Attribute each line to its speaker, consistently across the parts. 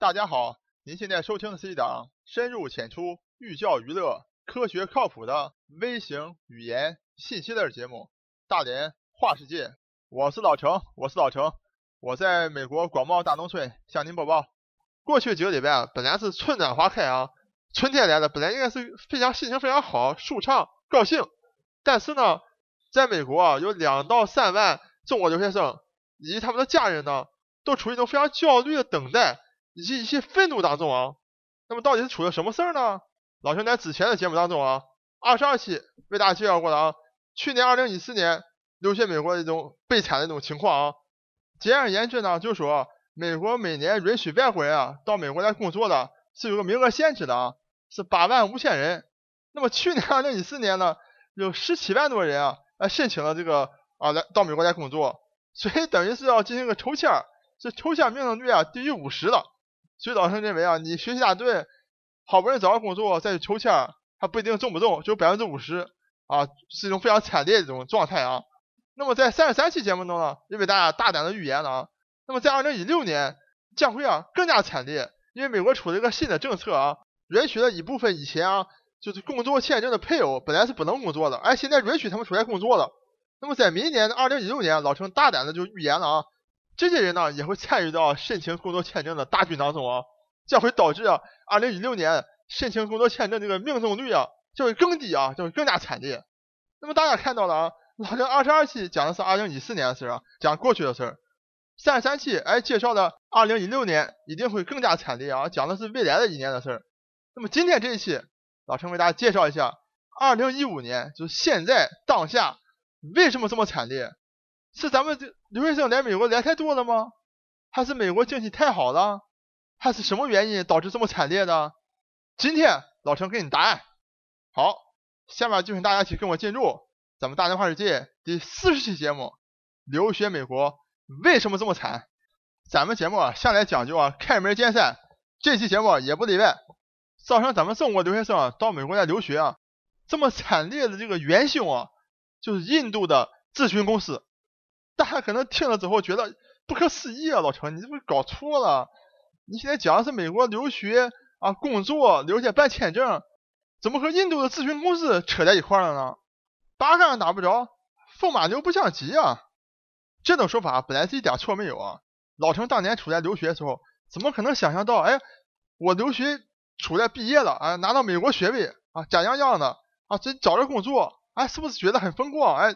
Speaker 1: 大家好，您现在收听的是一档深入浅出、寓教于乐、科学靠谱的微型语言信息类节目《大连话世界》。我是老程，我是老程，我在美国广袤大农村向您播报。过去几个礼拜啊，本来是春暖花开啊，春天来了，本来应该是非常心情非常好、舒畅、高兴。但是呢，在美国啊，有两到三万中国留学生以及他们的家人呢，都处于一种非常焦虑的等待。以及一些愤怒当中啊，那么到底是出了什么事儿呢？老兄在之前的节目当中啊，二十二期为大家介绍过的啊。去年二零一四年留学美国的一种悲惨的一种情况啊。简而言之呢，就是说美国每年允许外国人啊到美国来工作的，是有个名额限制的啊，是八万五千人。那么去年二零一四年呢，有十七万多人啊来申请了这个啊来到美国来工作，所以等于是要进行一个抽签，这抽签命中率啊低于五十了。所以老师认为啊，你学习大队，好不容易找到工作再去抽签，还不一定中不中，只有百分之五十啊，是一种非常惨烈的一种状态啊。那么在三十三期节目中呢，也为大家大胆的预言了啊。那么在二零一六年将会啊更加惨烈，因为美国出了一个新的政策啊，允许了一部分以前啊就是工作签证的配偶本来是不能工作的，哎，现在允许他们出来工作了。那么在明年的二零一六年，老陈大胆的就预言了啊。这些人呢也会参与到申请工作签证的大军当中啊，将会导致啊，二零一六年申请工作签证这个命中率啊就会更低啊，就会更加惨烈。那么大家看到了啊，老陈二十二期讲的是二零一四年的事啊，讲过去的事儿；三十三期哎介绍的二零一六年一定会更加惨烈啊，讲的是未来的一年的事儿。那么今天这一期，老陈为大家介绍一下二零一五年，就现在当下为什么这么惨烈。是咱们这留学生来美国来太多了吗？还是美国经济太好了？还是什么原因导致这么惨烈的？今天老陈给你答案。好，下面就请大家一起跟我进入咱们大连话世界第四十期节目：留学美国为什么这么惨？咱们节目啊向来讲究啊开门见山，这期节目也不例外。造成咱们中国留学生到美国来留学啊这么惨烈的这个元凶啊，就是印度的咨询公司。大家可能听了之后觉得不可思议啊，老陈，你是不是搞错了？你现在讲的是美国留学啊，工作留下办签证，怎么和印度的咨询公司扯在一块了呢？八竿子打不着，风马牛不相及啊！这种说法本来是一点错没有啊。老陈当年处在留学的时候，怎么可能想象到，哎，我留学处在毕业了啊，拿到美国学位啊，假洋洋的啊，这找着工作，哎，是不是觉得很风光？哎，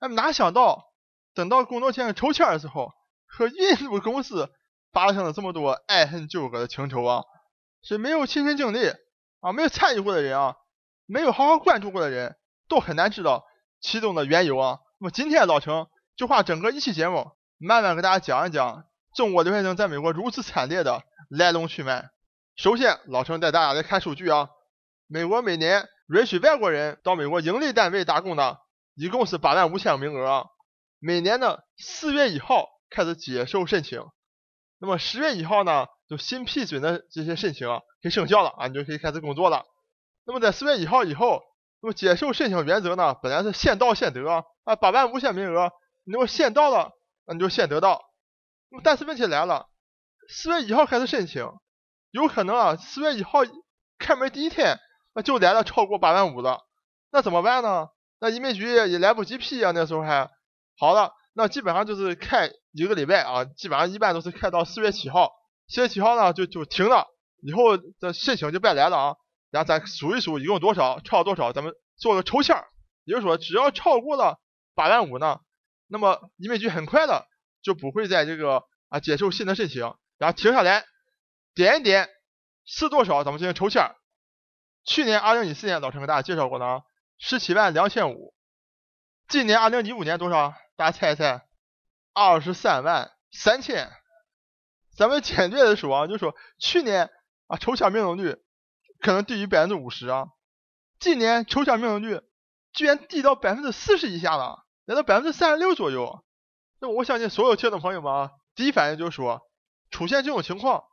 Speaker 1: 哎，哪想到？等到工作签抽签的时候，和印度公司发生了这么多爱恨纠葛的情仇啊！是没有亲身经历啊，没有参与过的人啊，没有好好关注过的人，都很难知道其中的缘由啊。那么今天老程就花整个一期节目，慢慢给大家讲一讲中国留学生在美国如此惨烈的来龙去脉。首先，老程带大家来看数据啊，美国每年允许外国人到美国盈利单位打工的，一共是八万五千个名额。每年的四月一号开始接受申请，那么十月一号呢，就新批准的这些申请可以生效了啊，你就可以开始工作了。那么在四月一号以后，那么接受申请原则呢，本来是先到先得啊，八万五千名额，你如果先到了，那你就先得到。那么但是问题来了，四月一号开始申请，有可能啊，四月一号开门第一天，那就来了超过八万五了，那怎么办呢？那移民局也来不及批啊，那时候还。好了，那基本上就是开一个礼拜啊，基本上一般都是开到四月七号，四月七号呢就就停了，以后的申请就别来了啊。然后咱数一数一共多少，超多少，咱们做个抽签。也就是说，只要超过了八万五呢，那么移民局很快的就不会在这个啊接受新的申请，然后停下来，点一点是多少，咱们进行抽签。去年二零一四年老陈给大家介绍过的啊，十七万两千五，今年二零一五年多少？大家猜猜，二十三万三千。咱们简略的说啊，就说去年啊抽签命中率可能低于百分之五十啊，今年抽签命中率居然低到百分之四十以下了，来到百分之三十六左右。那我相信所有听众朋友们啊，第一反应就是说，出现这种情况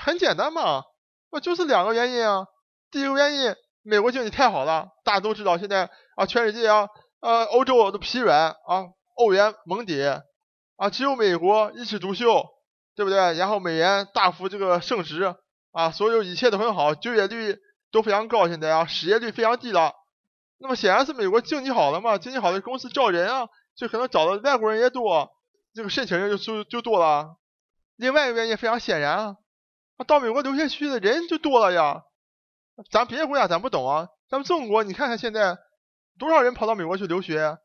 Speaker 1: 很简单嘛，那就是两个原因啊。第一个原因，美国经济太好了，大家都知道现在啊全世界啊呃欧洲都疲软啊。欧元猛跌啊，只有美国一枝独秀对不对？然后美元大幅这个升值啊，所有一切都很好，就业率都非常高，现在啊，失业率非常低了。那么显然是美国经济好了嘛，经济好的公司招人啊，就可能招的外国人也多，这个申请人就就就多了。另外一个原因非常显然啊，到美国留学去的人就多了呀。咱别的国家咱不懂啊，咱们中国你看看现在多少人跑到美国去留学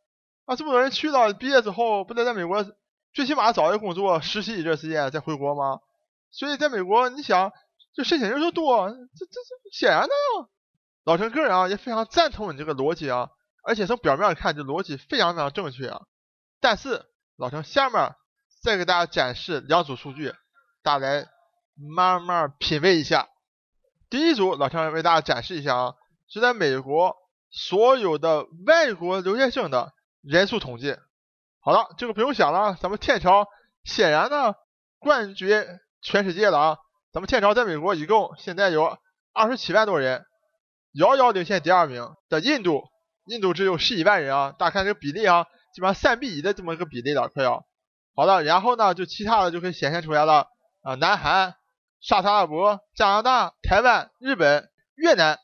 Speaker 1: 啊，这么多人去了，毕业之后不得在美国最起码找一个工作实习一段时间再回国吗？所以在美国你想这申请人数多，这这这显然的呀。老陈个人啊也非常赞同你这个逻辑啊，而且从表面看这逻辑非常非常正确啊。但是老陈下面再给大家展示两组数据，大家来慢慢品味一下。第一组，老陈为大家展示一下啊，是在美国所有的外国留学生的人数统计。好了，这个不用想了，咱们天朝显然呢冠绝全世界了啊。咱们天朝在美国一共现在有二十七万多人。遥遥领先第二名的印度，印度只有十一万人啊，大家看这个比例啊，基本上三比一的这么一个比例了，快要。好了，然后呢，就其他的就可以显现出来了啊，南韩、沙特阿拉伯、加拿大、台湾、日本、越南，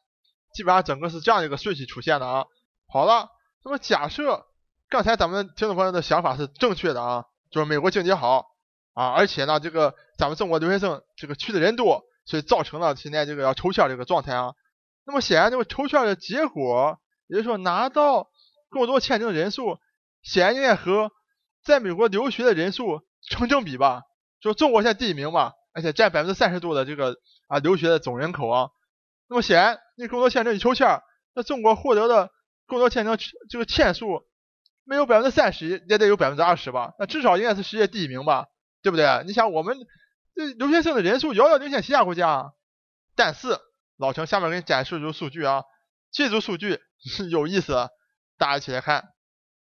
Speaker 1: 基本上整个是这样一个顺序出现的啊。好了，那么假设刚才咱们听众朋友的想法是正确的啊，就是美国经济好啊，而且呢，这个咱们中国留学生这个去的人多，所以造成了现在这个要抽签这个状态啊。那么显然，这个抽签的结果，也就是说拿到更多签证的人数，显然应该和在美国留学的人数成正比吧？就中国现在第一名嘛，而且占百分之三十多的这个啊留学的总人口啊。那么显然，那更多签证一抽签，那中国获得的更多签证这个签数没有百分之三十，也得有百分之二十吧？那至少应该是世界第一名吧？对不对？你想，我们这留学生的人数遥遥领先其他国家，但是。老陈下面给你展示一组数据啊，这组数据有意思，大家一起来看。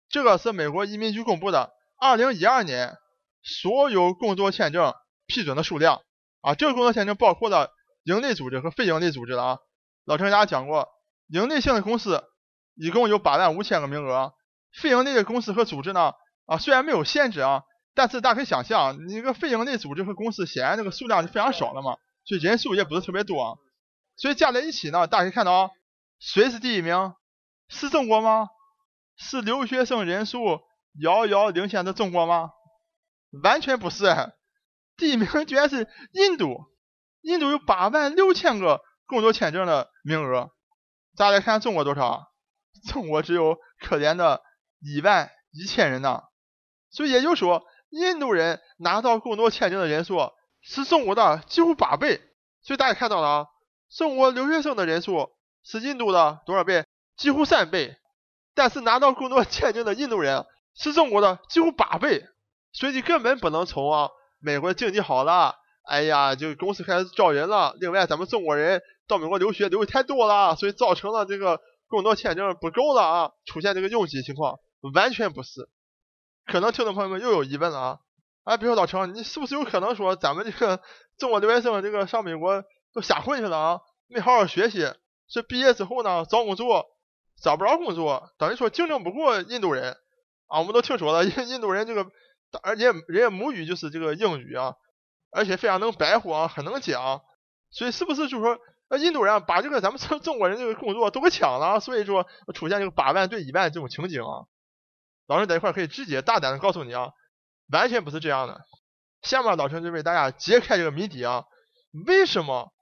Speaker 1: 这个是美国移民局公布的2012年所有工作签证批准的数量啊，这个工作签证包括了盈利组织和非盈利组织的啊。老陈给大家讲过，盈利性的公司一共有8万五千个名额，非营利的公司和组织呢啊虽然没有限制啊，但是大家可以想象，你个非营利组织和公司显然这个数量是非常少的嘛，所以人数也不是特别多。啊。所以加在一起呢，大家可以看到啊，谁是第一名？是中国吗？是留学生人数遥遥领先的中国吗？完全不是，第一名居然是印度，印度有八万六千个工作签证的名额。大家来看中国多少？中国只有可怜的一万一千人呢。所以也就是说，印度人拿到更多签证的人数是中国的几乎八倍。所以大家看到了啊。中国留学生的人数是印度的多少倍？几乎三倍。但是拿到更多签证的印度人是中国的几乎八倍。所以你根本不能从啊，美国经济好了，哎呀，就公司开始招人了。另外，咱们中国人到美国留学留的太多了，所以造成了这个更多签证不够了啊，出现这个拥挤情况。完全不是。可能听众朋友们又有疑问了啊，哎，比如说老陈，你是不是有可能说咱们这个中国留学生这个上美国？都瞎混去了啊！没好好学习，这毕业之后呢，找工作找不着工作，等于说竞争不过印度人啊！我们都听说了，印印度人这个，而且人家母语就是这个英语啊，而且非常能白活啊，很能讲，所以是不是就是说，那印度人把这个咱们中中国人这个工作都给抢了，所以说出现这个八万对一万这种情景啊？老陈在一块可以直接大胆的告诉你啊，完全不是这样的。下面老陈就为大家揭开这个谜底啊，为什么？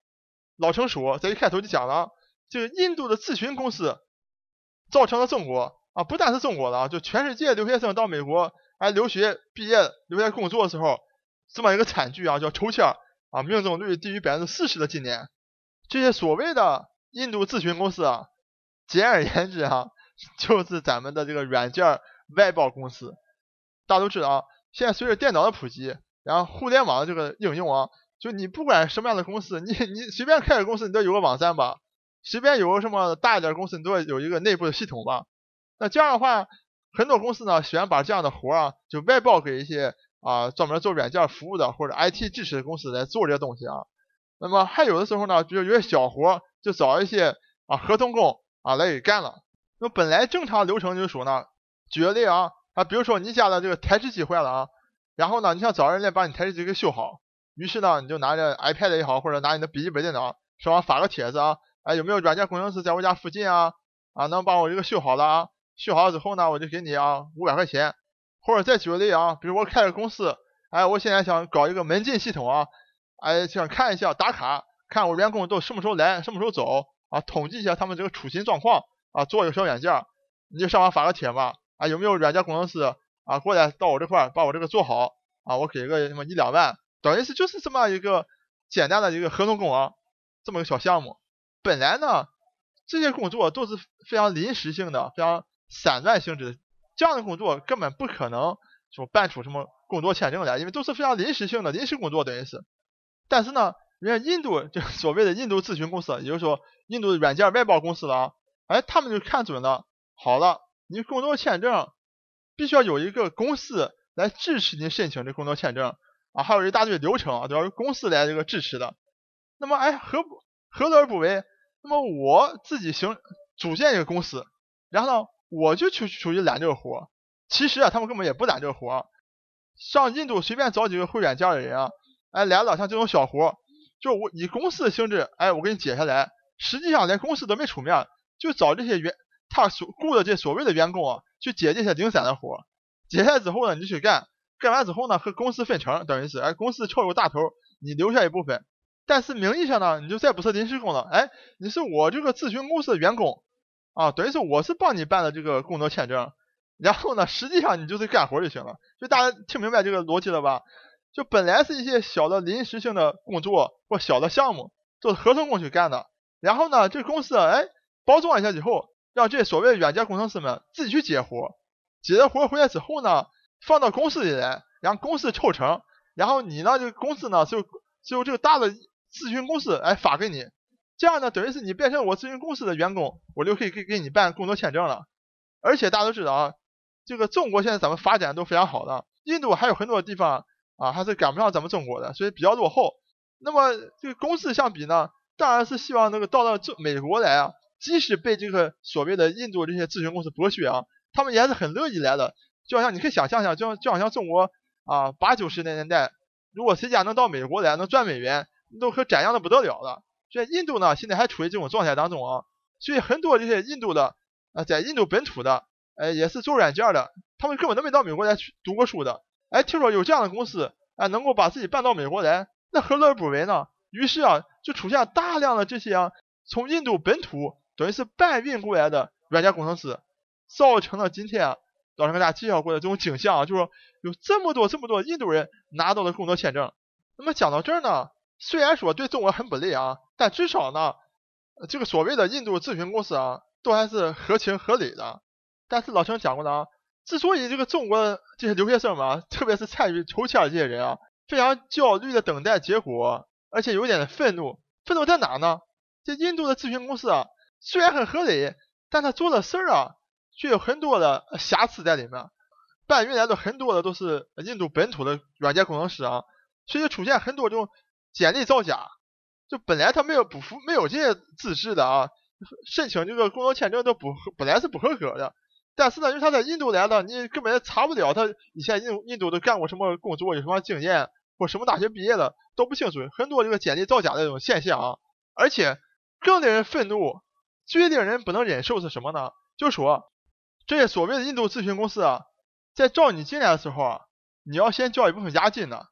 Speaker 1: 老陈说，在一开头就讲了，这个印度的咨询公司造成了中国啊，不但是中国的啊，就全世界留学生到美国来留学、毕业、留下工作的时候，这么一个惨剧啊，叫抽签啊，命中率低于百分之四十的今年，这些所谓的印度咨询公司啊，简而言之啊，就是咱们的这个软件外包公司。大家都知道啊，现在随着电脑的普及，然后互联网的这个应用啊。就你不管什么样的公司，你你随便开个公司，你都有个网站吧？随便有个什么大一点公司，你都要有一个内部的系统吧？那这样的话，很多公司呢喜欢把这样的活啊，就外包给一些啊专门做软件服务的或者 IT 支持的公司来做这些东西啊。那么还有的时候呢，比如有些小活，就找一些啊合同工啊来给干了。那本来正常流程就是说呢，举个例啊啊，比如说你家的这个台式机坏了啊，然后呢你想找人来把你台式机给修好。于是呢，你就拿着 iPad 也好，或者拿你的笔记本电脑上网发个帖子啊，哎，有没有软件工程师在我家附近啊？啊，能帮我这个修好了啊？修好了之后呢，我就给你啊五百块钱。或者再举个例啊，比如我开个公司，哎，我现在想搞一个门禁系统啊，哎，想看一下打卡，看我员工都什么时候来，什么时候走啊，统计一下他们这个出勤状况啊，做一个小软件，你就上网发个帖嘛，啊，有没有软件工程师啊过来到我这块把我这个做好啊，我给个什么一两万，等于是就是这么一个简单的一个合同工啊，这么个小项目。本来呢，这些工作都是非常临时性的，非常散乱性质的。这样的工作根本不可能说办出什么工作签证来，因为都是非常临时性的临时工作等于是。但是呢，人家印度就 所谓的印度咨询公司，也就是说印度软件外包公司了啊，哎，他们就看准了，好了，你工作签证必须要有一个公司来支持你申请这工作签证啊，还有一大堆流程啊，都要由公司来这个支持的。那么哎，何不何乐而不为？那么我自己行组建一个公司，然后呢？我就去出去揽这个活，其实啊，他们根本也不揽这个活。上印度随便找几个会软件的人啊，哎来了，像这种小活，就我以公司的性质，哎，我给你解下来。实际上连公司都没出面，就找这些员，他所雇的这所谓的员工啊，去解这些零散的活。解下来之后呢，你就去干，干完之后呢，和公司分成，等于是，哎，公司撬个大头，你留下一部分。但是名义上呢，你就再不是临时工了，哎，你是我这个咨询公司的员工。啊，等于是我是帮你办的这个工作签证，然后呢，实际上你就是干活就行了。就大家听明白这个逻辑了吧？就本来是一些小的临时性的工作或小的项目，都是合同工去干的。然后呢，这公司哎包装一下以后，让这所谓的软件工程师们自己去接活，接了活回来之后呢，放到公司里来，然后公司抽成，然后你呢，这个公司呢就就这个大的咨询公司来发给你。这样呢，等于是你变成我咨询公司的员工，我就可以给给你办工作签证了。而且大家都知道啊，这个中国现在咱们发展都非常好的，印度还有很多地方啊还是赶不上咱们中国的，所以比较落后。那么这个公司相比呢，当然是希望那个到了这美国来啊，即使被这个所谓的印度这些咨询公司剥削啊，他们也是很乐意来的。就好像你可以想象一下，就就好像中国啊八九十年代，如果谁家能到美国来能赚美元，那都可展扬的不得了了。所以印度呢，现在还处于这种状态当中啊，所以很多这些印度的啊，在印度本土的，哎，也是做软件的，他们根本都没到美国来去读过书的，哎，听说有这样的公司，哎，能够把自己办到美国来，那何乐而不为呢？于是啊，就出现大量的这些啊，从印度本土等于是搬运过来的软件工程师，造成了今天啊，老师给大家介绍过的这种景象啊，就是有这么多这么多印度人拿到了工作签证。那么讲到这儿呢？虽然说对中国很不利啊，但至少呢，这个所谓的印度咨询公司啊，都还是合情合理的。但是老陈讲过的啊，之所以这个中国这些留学生嘛，特别是参与抽签的这些人啊，非常焦虑的等待结果，而且有点愤怒。愤怒在哪呢？这印度的咨询公司啊，虽然很合理，但他做的事儿啊，却有很多的瑕疵在里面。搬运来的很多的都是印度本土的软件工程师啊，所以出现很多这种。简历造假，就本来他没有不符没有这些资质的啊，申请这个工作签证都不本来是不合格的，但是呢，因为他在印度来的，你根本查不了他以前印印度都干过什么工作，有什么经验或什么大学毕业的都不清楚，很多这个简历造假的这种现象啊，而且更令人愤怒、最令人不能忍受是什么呢？就说这些所谓的印度咨询公司啊，在招你进来的时候啊，你要先交一部分押金呢。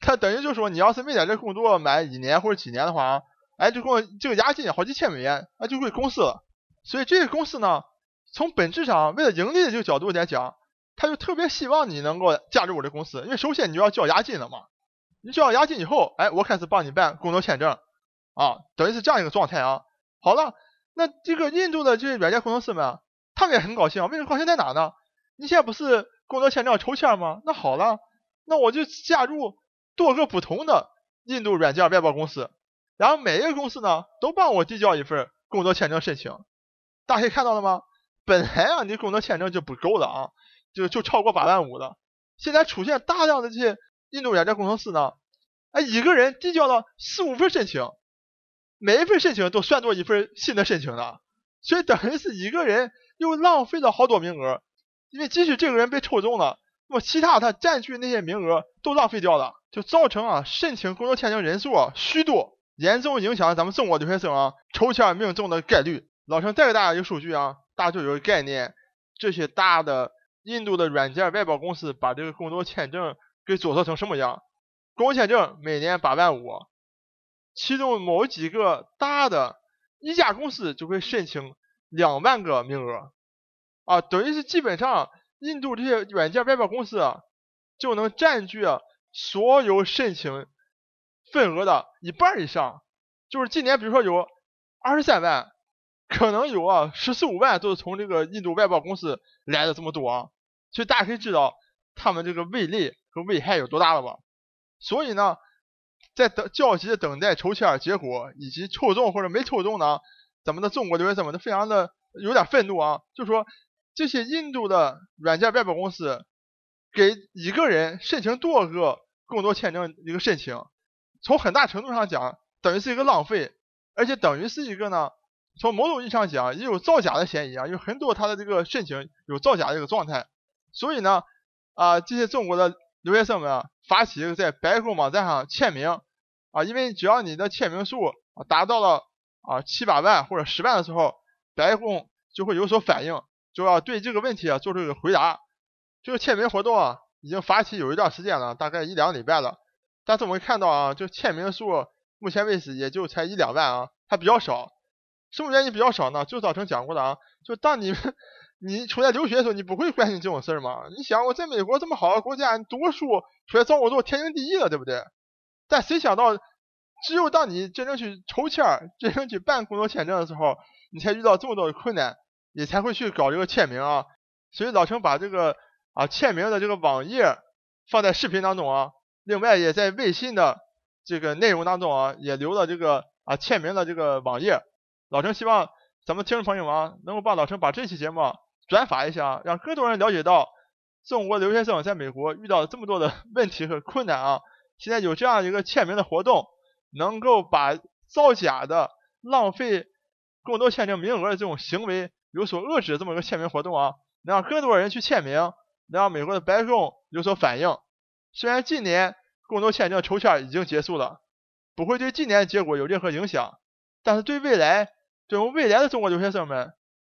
Speaker 1: 他等于就说，你要是没在这工作满一年或者几年的话啊，哎，就给这个押金好几千美元，那，就归公司了。所以这个公司呢，从本质上为了盈利的这个角度来讲，他就特别希望你能够加入我的公司，因为首先你就要交押金了嘛。你交押金以后，哎，我开始帮你办工作签证，啊，等于是这样一个状态啊。好了，那这个印度的这些软件工程师们，他们也很高兴，为什么高兴在哪呢？你现在不是工作签证抽签吗？那好了，那我就加入。多个不同的印度软件外包公司，然后每一个公司呢都帮我递交一份工作签证申请。大家可以看到了吗？本来啊你工作签证就不够了啊，就就超过八万五了。现在出现大量的这些印度软件工程师呢，哎一个人递交了四五份申请，每一份申请都算作一份新的申请了，所以等于是一个人又浪费了好多名额。因为即使这个人被抽中了，那么其他他占据那些名额都浪费掉了。就造成啊申请工作签证人数啊虚多，严重影响咱们中国留学生啊抽签命中的概率。老陈再给大家一个数据啊，大家就有个概念，这些大的印度的软件外包公司把这个工作签证给左做成什么样？工作签证每年八万五，其中某几个大的一家公司就会申请两万个名额，啊，等于是基本上印度这些软件外包公司啊就能占据所有申请份额的一半以上。就是今年比如说有二十三万。可能有啊，十四五万都是从这个印度外包公司来的这么多啊，所以大家可以知道他们这个威力和危害有多大了吧？所以呢，在等焦急的等待抽签结果以及抽中或者没抽中呢，咱们的中国留学生们都非常的有点愤怒啊，就说这些印度的软件外包公司给一个人申请多个工作签证一个申请，从很大程度上讲等于是一个浪费，而且等于是一个呢。从某种意义上讲，也有造假的嫌疑啊，有很多他的这个申请有造假的一个状态，所以呢，啊，这些中国的留学生们啊，发起在白宫网站上签名啊，因为只要你的签名数达到了啊七八万或者十万的时候，白宫就会有所反应，就要对这个问题啊做出一个回答。这个签名活动啊，已经发起有一段时间了，大概一两礼拜了，但是我们看到啊，就签名数目前为止也就才一两万啊，还比较少。什么原因比较少呢？就早晨讲过的啊，就当你们你出来留学的时候，你不会关心这种事儿吗？你想我在美国这么好的国家，你读书出来找工作天经地义了，对不对？但谁想到，只有当你真正去抽签、真正去办工作签证的时候，你才遇到这么多的困难，你才会去搞这个签名啊。所以老陈把这个啊签名的这个网页放在视频当中啊，另外也在微信的这个内容当中啊，也留了这个啊签名的这个网页。老陈希望咱们听众朋友们能够帮老陈把这期节目转发一下啊，让更多人了解到中国留学生在美国遇到这么多的 问题和困难啊！现在有这样一个签名的活动，能够把造假的、浪费更多签证名额的这种行为有所遏制，这么一个签名活动啊，能让更多人去签名，能让美国的白宫有所反应。虽然今年工作签证抽签已经结束了，不会对今年的结果有任何影响，但是对未来。对我们未来的中国留学生们